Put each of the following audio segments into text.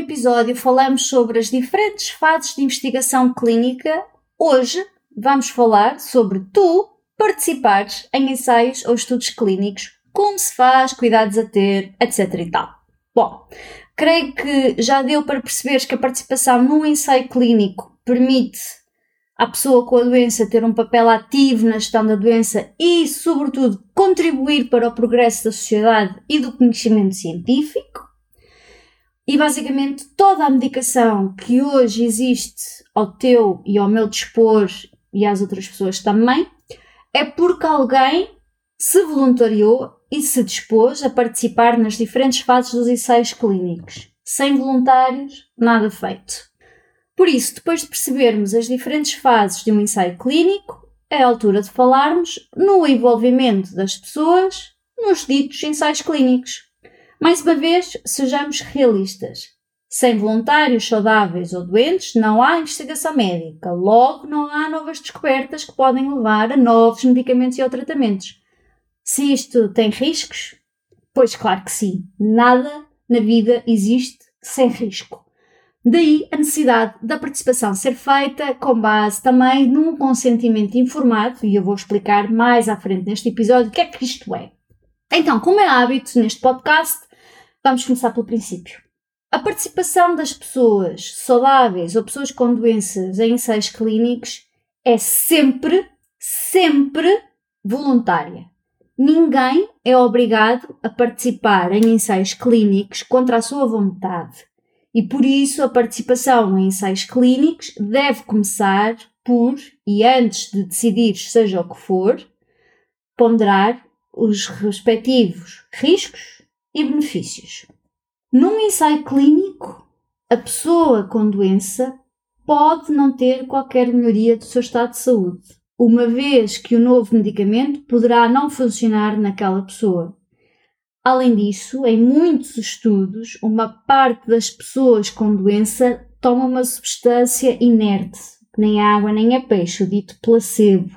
Episódio falamos sobre as diferentes fases de investigação clínica, hoje vamos falar sobre tu participares em ensaios ou estudos clínicos, como se faz, cuidados a ter, etc e tal. Bom, creio que já deu para perceberes que a participação num ensaio clínico permite à pessoa com a doença ter um papel ativo na gestão da doença e, sobretudo, contribuir para o progresso da sociedade e do conhecimento científico. E basicamente toda a medicação que hoje existe ao teu e ao meu dispor e às outras pessoas também é porque alguém se voluntariou e se dispôs a participar nas diferentes fases dos ensaios clínicos. Sem voluntários, nada feito. Por isso, depois de percebermos as diferentes fases de um ensaio clínico, é a altura de falarmos no envolvimento das pessoas nos ditos ensaios clínicos. Mais uma vez, sejamos realistas. Sem voluntários saudáveis ou doentes, não há investigação médica. Logo, não há novas descobertas que podem levar a novos medicamentos e ou tratamentos. Se isto tem riscos? Pois claro que sim. Nada na vida existe sem risco. Daí a necessidade da participação ser feita com base também num consentimento informado, e eu vou explicar mais à frente neste episódio o que é que isto é. Então, como é hábito neste podcast, Vamos começar pelo princípio. A participação das pessoas saudáveis ou pessoas com doenças em ensaios clínicos é sempre, sempre voluntária. Ninguém é obrigado a participar em ensaios clínicos contra a sua vontade. E por isso a participação em ensaios clínicos deve começar por, e antes de decidir seja o que for, ponderar os respectivos riscos e benefícios. Num ensaio clínico, a pessoa com doença pode não ter qualquer melhoria do seu estado de saúde, uma vez que o novo medicamento poderá não funcionar naquela pessoa. Além disso, em muitos estudos, uma parte das pessoas com doença toma uma substância inerte, que nem água nem é peixe, o dito placebo.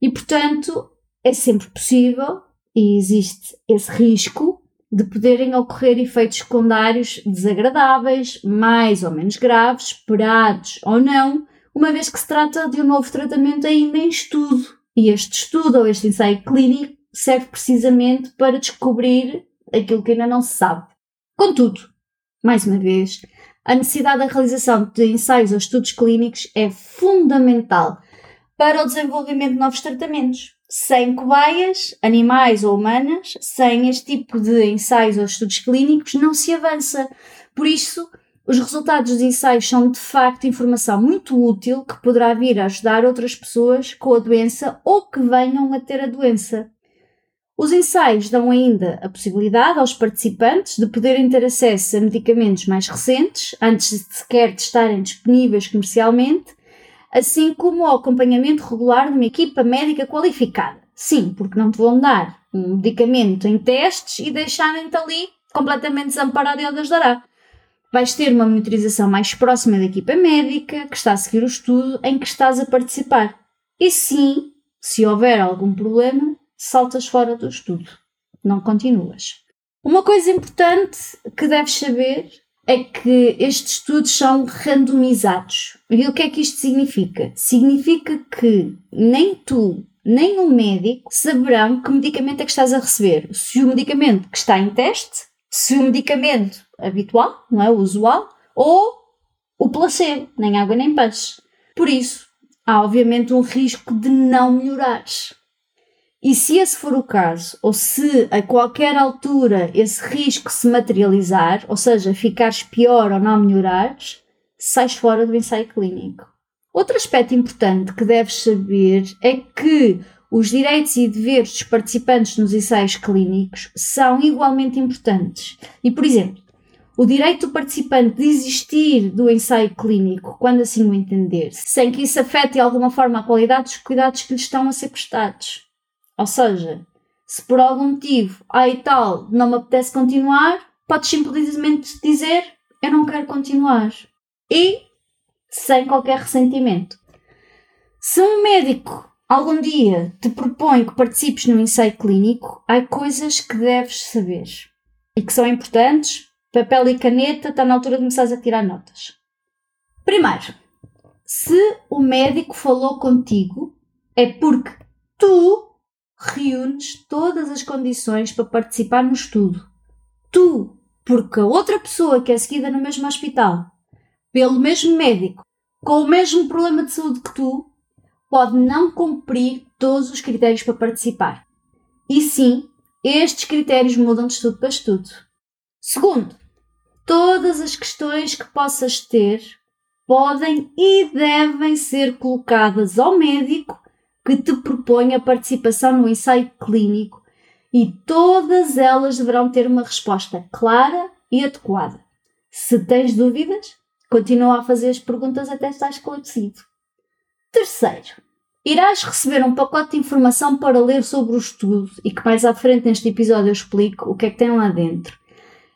E, portanto, é sempre possível e existe esse risco de poderem ocorrer efeitos secundários desagradáveis, mais ou menos graves, esperados ou não, uma vez que se trata de um novo tratamento ainda em estudo. E este estudo ou este ensaio clínico serve precisamente para descobrir aquilo que ainda não se sabe. Contudo, mais uma vez, a necessidade da realização de ensaios ou estudos clínicos é fundamental para o desenvolvimento de novos tratamentos sem cobaias, animais ou humanas, sem este tipo de ensaios ou estudos clínicos, não se avança. Por isso, os resultados dos ensaios são de facto informação muito útil que poderá vir a ajudar outras pessoas com a doença ou que venham a ter a doença. Os ensaios dão ainda a possibilidade aos participantes de poderem ter acesso a medicamentos mais recentes, antes de sequer de estarem disponíveis comercialmente, assim como ao acompanhamento regular de uma equipa médica qualificada. Sim, porque não te vão dar um medicamento em testes e deixarem-te ali completamente desamparado e onde dará. Vais ter uma monitorização mais próxima da equipa médica que está a seguir o estudo em que estás a participar. E sim, se houver algum problema, saltas fora do estudo. Não continuas. Uma coisa importante que deves saber é que estes estudos são randomizados. E o que é que isto significa? Significa que nem tu, nem o médico saberão que medicamento é que estás a receber. Se o medicamento que está em teste, se o medicamento habitual, não é? O usual, ou o placebo, nem água nem peixe. Por isso, há obviamente um risco de não melhorares. E se esse for o caso, ou se a qualquer altura esse risco se materializar, ou seja, ficares pior ou não melhorares, sais fora do ensaio clínico. Outro aspecto importante que deves saber é que os direitos e deveres dos participantes nos ensaios clínicos são igualmente importantes. E, por exemplo, o direito do participante de desistir do ensaio clínico quando assim o entender, sem que isso afete de alguma forma a qualidade dos cuidados que lhe estão a ser prestados. Ou seja, se por algum motivo, e tal, não me apetece continuar, podes simplesmente dizer eu não quero continuar. E sem qualquer ressentimento. Se um médico algum dia te propõe que participes num ensaio clínico, há coisas que deves saber e que são importantes. Papel e caneta, está na altura de começar a tirar notas. Primeiro, se o médico falou contigo, é porque tu reúnes todas as condições para participar no estudo. Tu, porque a outra pessoa que é seguida no mesmo hospital, pelo mesmo médico, com o mesmo problema de saúde que tu, pode não cumprir todos os critérios para participar. E sim, estes critérios mudam de estudo para estudo. Segundo, todas as questões que possas ter podem e devem ser colocadas ao médico que te propõe a participação no ensaio clínico e todas elas deverão ter uma resposta clara e adequada. Se tens dúvidas, continua a fazer as perguntas até estar esclarecido. Terceiro, irás receber um pacote de informação para ler sobre o estudo e que mais à frente neste episódio eu explico o que é que tem lá dentro.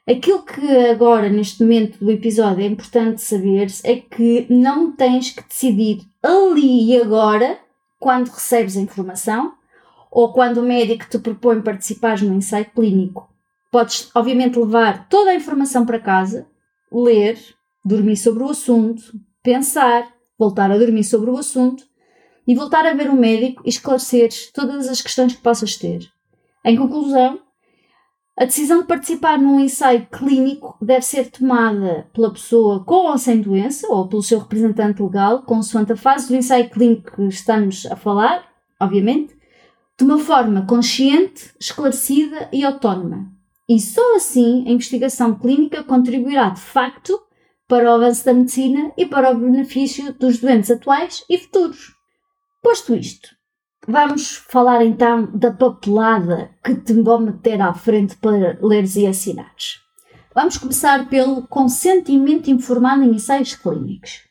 Aquilo que agora, neste momento do episódio, é importante saber é que não tens que decidir ali e agora, quando recebes a informação, ou quando o médico te propõe participar no ensaio clínico. Podes, obviamente, levar toda a informação para casa, ler, dormir sobre o assunto, pensar, voltar a dormir sobre o assunto e voltar a ver o médico e esclarecer todas as questões que possas ter. Em conclusão, a decisão de participar num ensaio clínico deve ser tomada pela pessoa com ou sem doença ou pelo seu representante legal, consoante a fase do ensaio clínico que estamos a falar, obviamente, de uma forma consciente, esclarecida e autónoma. E só assim a investigação clínica contribuirá de facto para o avanço da medicina e para o benefício dos doentes atuais e futuros. Posto isto, vamos falar então da papelada que te vou meter à frente para leres e assinares. Vamos começar pelo consentimento informado em ensaios clínicos.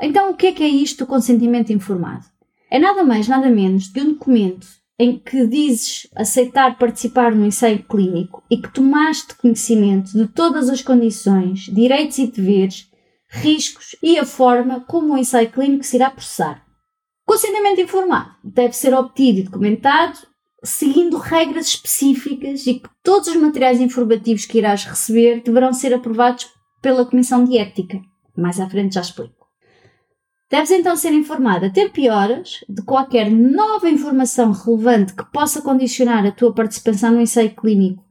Então, o que é que é isto do consentimento informado? É nada mais, nada menos de um documento em que dizes aceitar participar no ensaio clínico e que tomaste conhecimento de todas as condições, direitos e deveres, riscos e a forma como o ensaio clínico se irá processar. Consentimento informado deve ser obtido e documentado seguindo regras específicas e que todos os materiais informativos que irás receber deverão ser aprovados pela Comissão de Ética. Mais à frente já explico. Deves então ser informado a tempo e horas de qualquer nova informação relevante que possa condicionar a tua participação no ensaio clínico.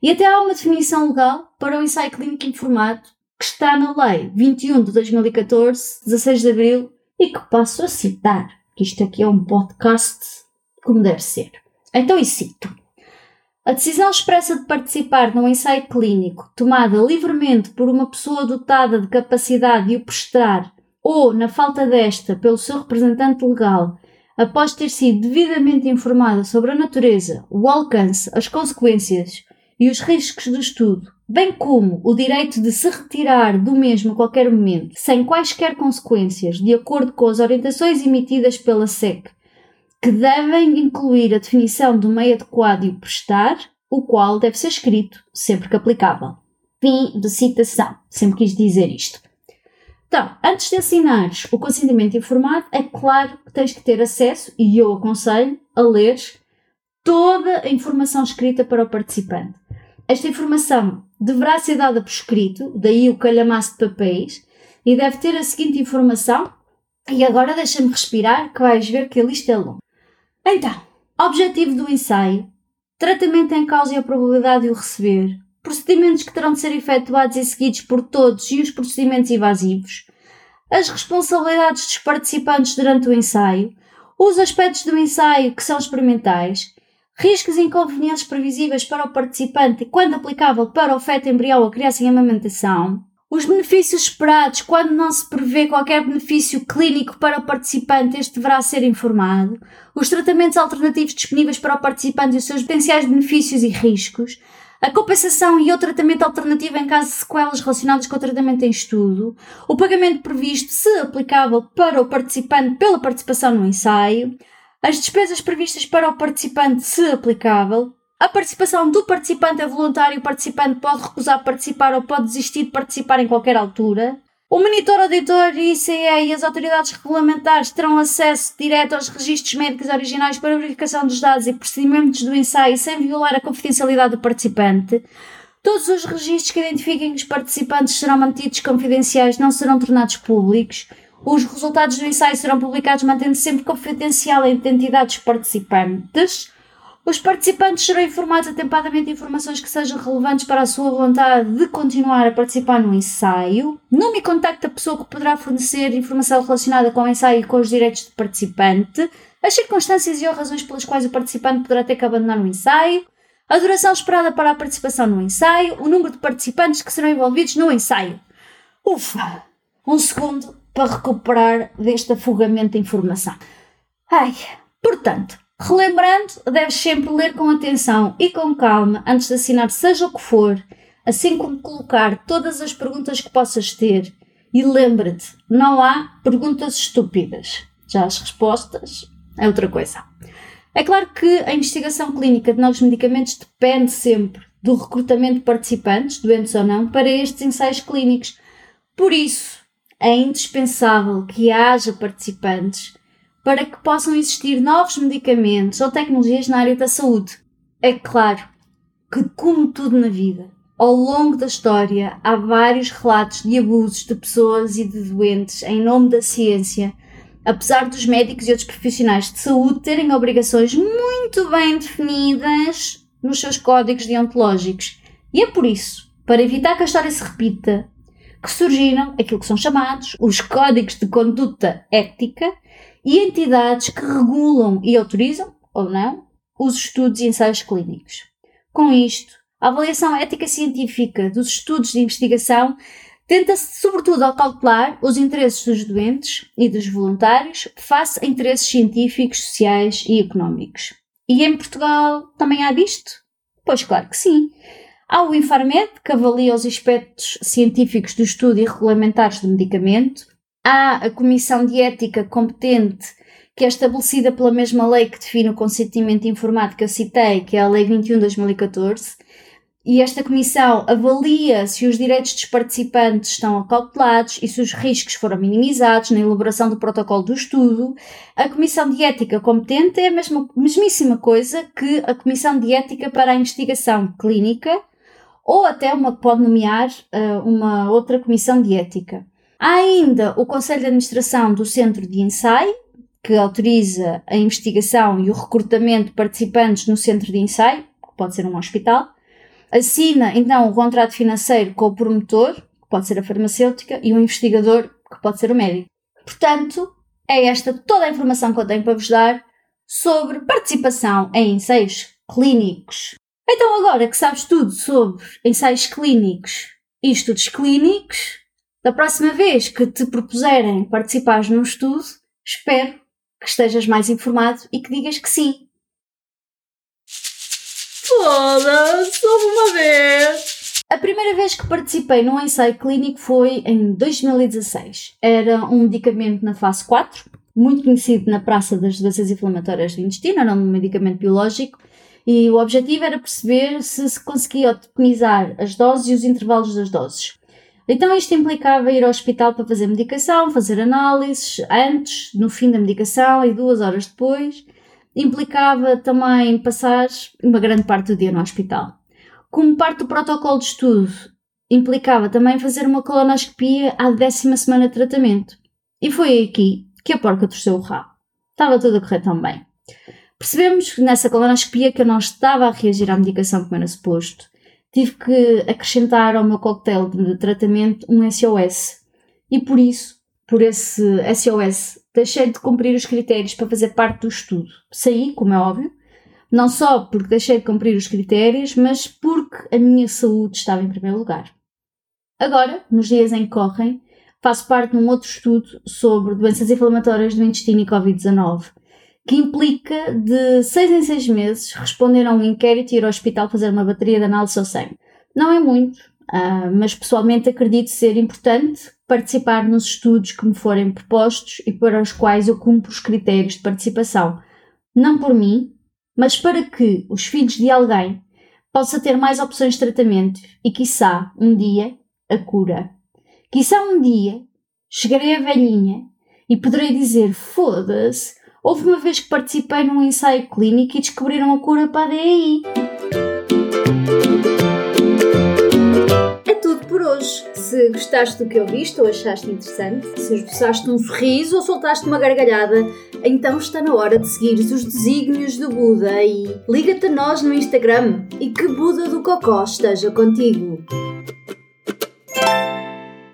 E até há uma definição legal para o ensaio clínico informado que está na Lei 21 de 2014, 16 de Abril, e que passo a citar, que isto aqui é um podcast como deve ser. Então, e cito. A decisão expressa de participar num ensaio clínico, tomada livremente por uma pessoa dotada de capacidade de o prestar ou, na falta desta, pelo seu representante legal, após ter sido devidamente informada sobre a natureza, o alcance, as consequências e os riscos do estudo, bem como o direito de se retirar do mesmo a qualquer momento, sem quaisquer consequências, de acordo com as orientações emitidas pela SEC, que devem incluir a definição do meio adequado de o prestar, o qual deve ser escrito sempre que aplicável. Fim de citação. Sempre quis dizer isto. Então, antes de assinares o consentimento informado, é claro que tens que ter acesso, e eu aconselho, a ler toda a informação escrita para o participante. Esta informação deverá ser dada por escrito, daí o calhamaço de papéis, e deve ter a seguinte informação. E agora deixa-me respirar, que vais ver que a lista é longa. Então, objetivo do ensaio: tratamento em causa e a probabilidade de o receber, procedimentos que terão de ser efetuados e seguidos por todos e os procedimentos evasivos, as responsabilidades dos participantes durante o ensaio, os aspectos do ensaio que são experimentais, riscos e inconvenientes previsíveis para o participante quando aplicável para o feto embrião ou criança em amamentação, os benefícios esperados quando não se prevê qualquer benefício clínico para o participante, este deverá ser informado, os tratamentos alternativos disponíveis para o participante e os seus potenciais benefícios e riscos, a compensação e o tratamento alternativo em caso de sequelas relacionadas com o tratamento em estudo, o pagamento previsto, se aplicável, para o participante pela participação no ensaio, as despesas previstas para o participante, se aplicável, a participação do participante é voluntária, o participante pode recusar participar ou pode desistir de participar em qualquer altura. O monitor auditor ICE e as autoridades regulamentares terão acesso direto aos registros médicos originais para verificação dos dados e procedimentos do ensaio sem violar a confidencialidade do participante. Todos os registros que identifiquem os participantes serão mantidos confidenciais, não serão tornados públicos. Os resultados do ensaio serão publicados mantendo sempre confidencial a identidade dos participantes. Os participantes serão informados atempadamente de informações que sejam relevantes para a sua vontade de continuar a participar no ensaio. Nome e contacto da pessoa que poderá fornecer informação relacionada com o ensaio e com os direitos do participante. As circunstâncias e ou razões pelas quais o participante poderá ter que abandonar o ensaio. A duração esperada para a participação no ensaio. O número de participantes que serão envolvidos no ensaio. Ufa! Um segundo para recuperar deste afogamento de informação. Ai, portanto, Relembrando, deves sempre ler com atenção e com calma antes de assinar seja o que for, assim como colocar todas as perguntas que possas ter. E lembra-te, não há perguntas estúpidas. Já as respostas é outra coisa. É claro que a investigação clínica de novos medicamentos depende sempre do recrutamento de participantes, doentes ou não, para estes ensaios clínicos. Por isso, é indispensável que haja participantes para que possam existir novos medicamentos ou tecnologias na área da saúde. É claro que, como tudo na vida, ao longo da história há vários relatos de abusos de pessoas e de doentes em nome da ciência, apesar dos médicos e outros profissionais de saúde terem obrigações muito bem definidas nos seus códigos deontológicos. E é por isso, para evitar que a história se repita, que surgiram aquilo que são chamados os códigos de conduta ética e entidades que regulam e autorizam, ou não, os estudos e ensaios clínicos. Com isto, a avaliação ética científica dos estudos de investigação tenta-se, sobretudo, calcular os interesses dos doentes e dos voluntários face a interesses científicos, sociais e económicos. E em Portugal também há disto? Pois claro que sim. Há o Infarmed, que avalia os aspectos científicos do estudo e regulamentares do medicamento, há a Comissão de Ética competente, que é estabelecida pela mesma lei que define o consentimento informado que eu citei, que é a Lei 21 de 2014, e esta comissão avalia se os direitos dos participantes estão calculados e se os riscos foram minimizados na elaboração do protocolo do estudo. A comissão de ética competente é a mesma, mesmíssima coisa que a comissão de ética para a investigação clínica, ou até uma pode nomear uh, uma outra comissão de ética. Há ainda o Conselho de Administração do Centro de Ensaio, que autoriza a investigação e o recrutamento de participantes no centro de ensaio, que pode ser um hospital. Assina então o contrato financeiro com o promotor, que pode ser a farmacêutica, e o investigador, que pode ser o médico. Portanto, é esta toda a informação que eu tenho para vos dar sobre participação em ensaios clínicos. Então, agora que sabes tudo sobre ensaios clínicos e estudos clínicos, da próxima vez que te propuserem participar num estudo, espero que estejas mais informado e que digas que sim. Foda-se, uma vez! A primeira vez que participei num ensaio clínico foi em 2016. Era um medicamento na fase 4, muito conhecido na praça das doenças inflamatórias do intestino, era um medicamento biológico, e o objetivo era perceber se se conseguia otimizar as doses e os intervalos das doses. Então isto implicava ir ao hospital para fazer medicação, fazer análises antes, no fim da medicação e duas horas depois. Implicava também passar uma grande parte do dia no hospital. Como parte do protocolo de estudo, implicava também fazer uma colonoscopia à décima semana de tratamento. E foi aqui que a porca torceu o rabo. Estava tudo a correr tão bem. Percebemos nessa colonoscopia que eu não estava a reagir à medicação como era suposto tive que acrescentar ao meu coquetel de tratamento um SOS. E por isso, por esse SOS, deixei de cumprir os critérios para fazer parte do estudo. Saí, como é óbvio, não só porque deixei de cumprir os critérios, mas porque a minha saúde estava em primeiro lugar. Agora, nos dias em que correm, faço parte de um outro estudo sobre doenças inflamatórias do intestino e Covid-19, que implica de seis em seis meses responder a um inquérito e ir ao hospital fazer uma bateria de análise ao sangue. Não é muito, uh, mas pessoalmente acredito ser importante participar nos estudos que me forem propostos e para os quais eu cumpro os critérios de participação. Não por mim, mas para que os filhos de alguém possa ter mais opções de tratamento e, quiçá, um dia, a cura. Quiçá um dia chegarei a velhinha e poderei dizer: foda-se, houve uma vez que participei num ensaio clínico e descobriram a cura para a DAI. É tudo por hoje. Se gostaste do que ouviste ou achaste interessante, se esboçaste um sorriso ou soltaste uma gargalhada, então está na hora de seguir os desígnios do Buda e liga-te a nós no Instagram e que Buda do Cocó esteja contigo.